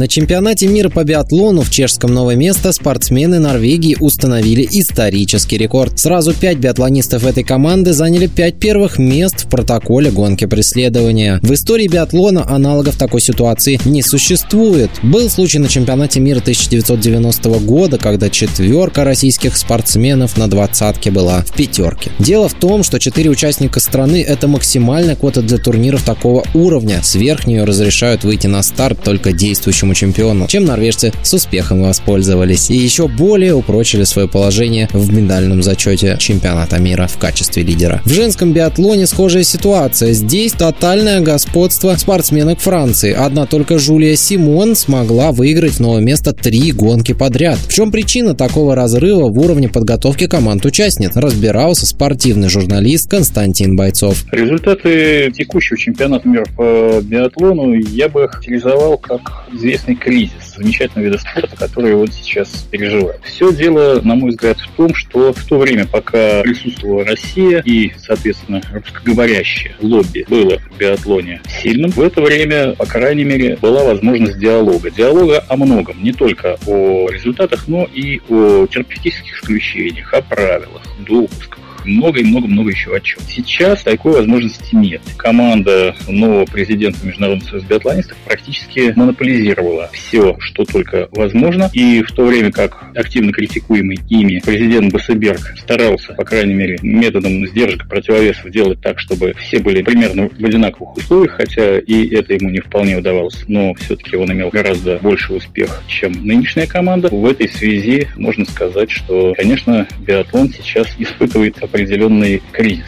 На чемпионате мира по биатлону в чешском новое место спортсмены Норвегии установили исторический рекорд. Сразу пять биатлонистов этой команды заняли пять первых мест в протоколе гонки преследования. В истории биатлона аналогов такой ситуации не существует. Был случай на чемпионате мира 1990 года, когда четверка российских спортсменов на двадцатке была в пятерке. Дело в том, что четыре участника страны – это максимальная квота для турниров такого уровня. Сверх нее разрешают выйти на старт только действующим действующему чемпиону, чем норвежцы с успехом воспользовались и еще более упрочили свое положение в медальном зачете чемпионата мира в качестве лидера. В женском биатлоне схожая ситуация. Здесь тотальное господство спортсменок Франции. Одна только Жулия Симон смогла выиграть новое место три гонки подряд. В чем причина такого разрыва в уровне подготовки команд-участниц? Разбирался спортивный журналист Константин Бойцов. Результаты текущего чемпионата мира по биатлону я бы характеризовал как известный кризис замечательного вида спорта, который вот сейчас переживает. Все дело, на мой взгляд, в том, что в то время, пока присутствовала Россия и, соответственно, русскоговорящее лобби было в биатлоне сильным, в это время, по крайней мере, была возможность диалога. Диалога о многом, не только о результатах, но и о терапевтических исключениях, о правилах, допусках много и много-много еще о. Сейчас такой возможности нет. Команда нового президента Международного союза биатлонистов практически монополизировала все, что только возможно. И в то время как активно критикуемый ими президент Бассеберг старался, по крайней мере, методом сдержек противовесов делать так, чтобы все были примерно в одинаковых условиях, хотя и это ему не вполне удавалось, но все-таки он имел гораздо больше успех, чем нынешняя команда. В этой связи можно сказать, что, конечно, биатлон сейчас испытывает определенный кризис,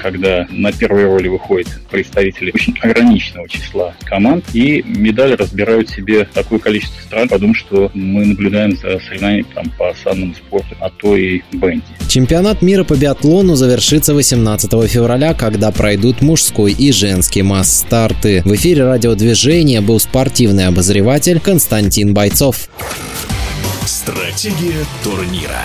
когда на первой роли выходят представители очень ограниченного числа команд, и медали разбирают себе такое количество стран, потому что мы наблюдаем за соревнованиями там, по санному спорту, а то и бенди. Чемпионат мира по биатлону завершится 18 февраля, когда пройдут мужской и женский масс-старты. В эфире радиодвижения был спортивный обозреватель Константин Бойцов. Стратегия турнира.